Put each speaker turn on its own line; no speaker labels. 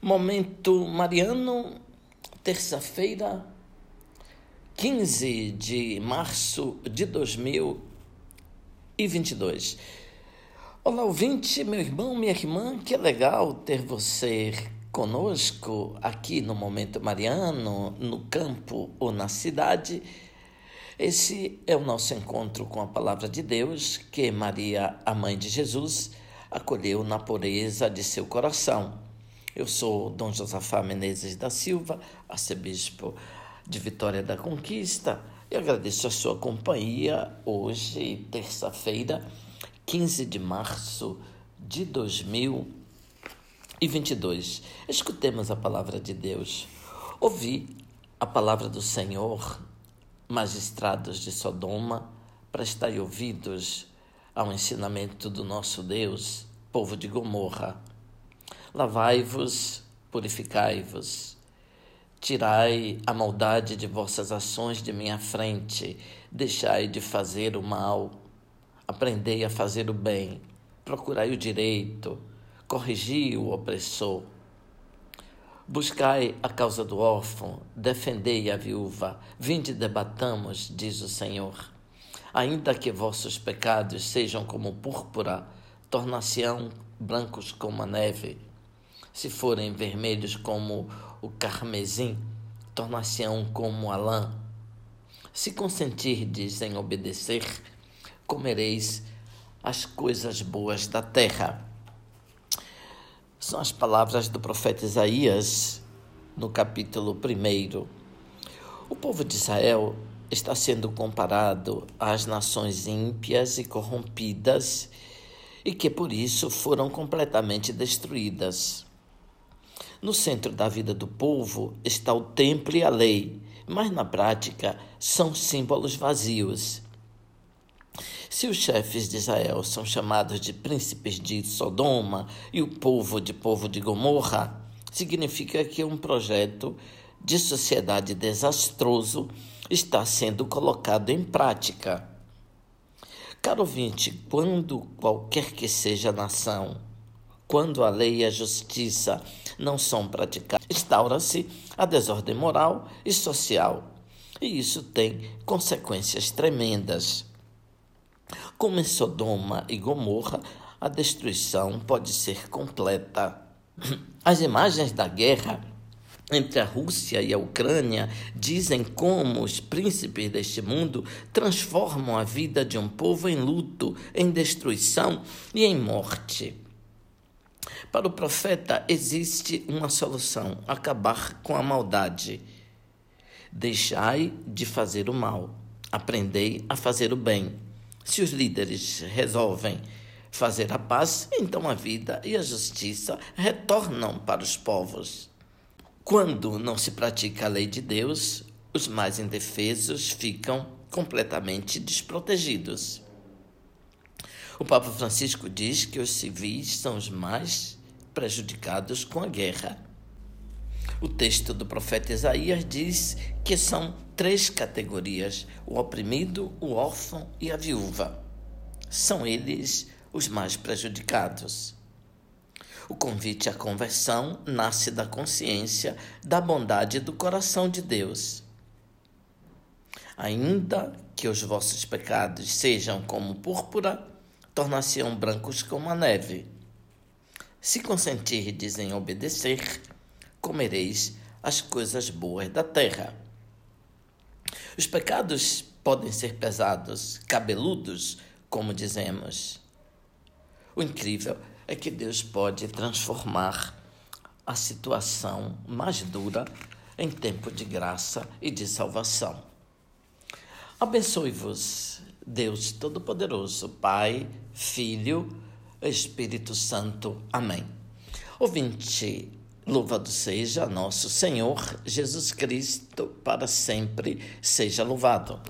Momento Mariano, terça-feira, 15 de março de 2022. Olá, ouvinte, meu irmão, minha irmã, que legal ter você conosco aqui no Momento Mariano, no campo ou na cidade. Esse é o nosso encontro com a palavra de Deus que Maria, a mãe de Jesus, acolheu na pureza de seu coração eu sou Dom Josafá Menezes da Silva, arcebispo de Vitória da Conquista, e agradeço a sua companhia hoje, terça-feira, 15 de março de 2022. Escutemos a palavra de Deus. Ouvi a palavra do Senhor, magistrados de Sodoma, prestai ouvidos ao ensinamento do nosso Deus, povo de Gomorra Lavai-vos, purificai-vos. Tirai a maldade de vossas ações de minha frente, deixai de fazer o mal, aprendei a fazer o bem, procurai o direito, corrigi o opressor. Buscai a causa do órfão, defendei a viúva, vinde debatamos, diz o Senhor. Ainda que vossos pecados sejam como púrpura, tornar-se-ão brancos como a neve se forem vermelhos como o carmesim, tornar-se-ão como a lã. Se consentirdes em obedecer, comereis as coisas boas da terra. São as palavras do profeta Isaías no capítulo 1. O povo de Israel está sendo comparado às nações ímpias e corrompidas e que por isso foram completamente destruídas. No centro da vida do povo está o templo e a lei, mas na prática são símbolos vazios. Se os chefes de Israel são chamados de príncipes de Sodoma e o povo de povo de Gomorra, significa que um projeto de sociedade desastroso está sendo colocado em prática. Caro ouvinte, quando qualquer que seja a nação quando a lei e a justiça não são praticadas, instaura-se a desordem moral e social. E isso tem consequências tremendas. Como em Sodoma e Gomorra, a destruição pode ser completa. As imagens da guerra entre a Rússia e a Ucrânia dizem como os príncipes deste mundo transformam a vida de um povo em luto, em destruição e em morte. Para o profeta existe uma solução: acabar com a maldade. Deixai de fazer o mal, aprendei a fazer o bem. Se os líderes resolvem fazer a paz, então a vida e a justiça retornam para os povos. Quando não se pratica a lei de Deus, os mais indefesos ficam completamente desprotegidos. O Papa Francisco diz que os civis são os mais prejudicados com a guerra. O texto do profeta Isaías diz que são três categorias: o oprimido, o órfão e a viúva. São eles os mais prejudicados. O convite à conversão nasce da consciência da bondade do coração de Deus. Ainda que os vossos pecados sejam como púrpura, tornar-se-ão brancos como a neve. Se consentirdes em obedecer, comereis as coisas boas da terra. Os pecados podem ser pesados, cabeludos, como dizemos. O incrível é que Deus pode transformar a situação mais dura em tempo de graça e de salvação. Abençoe-vos, Deus Todo-Poderoso, Pai, Filho Espírito Santo. Amém. Ouvinte, louvado seja nosso Senhor Jesus Cristo, para sempre seja louvado.